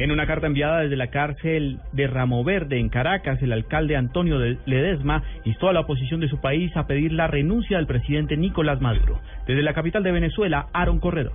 En una carta enviada desde la cárcel de Ramo Verde en Caracas, el alcalde Antonio Ledesma instó a la oposición de su país a pedir la renuncia del presidente Nicolás Maduro. Desde la capital de Venezuela, Aaron Corredor.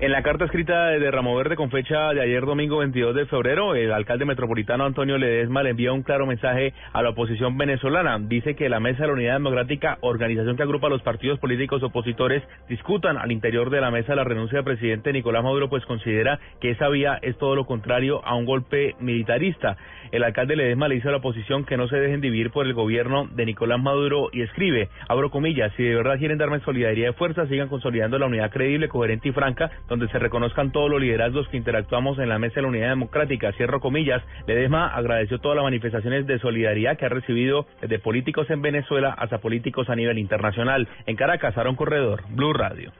En la carta escrita de Ramo Verde con fecha de ayer domingo 22 de febrero, el alcalde metropolitano Antonio Ledesma le envía un claro mensaje a la oposición venezolana. Dice que la Mesa de la Unidad Democrática, organización que agrupa a los partidos políticos opositores, discutan al interior de la mesa la renuncia del presidente Nicolás Maduro, pues considera que esa vía es todo lo contrario a un golpe militarista. El alcalde Ledesma le dice a la oposición que no se dejen dividir por el gobierno de Nicolás Maduro y escribe, abro comillas, si de verdad quieren darme solidaridad de fuerza, sigan consolidando la unidad creíble, coherente y franca donde se reconozcan todos los liderazgos que interactuamos en la mesa de la unidad democrática. Cierro comillas. Ledesma agradeció todas las manifestaciones de solidaridad que ha recibido desde políticos en Venezuela hasta políticos a nivel internacional. En Caracas, Aaron Corredor, Blue Radio.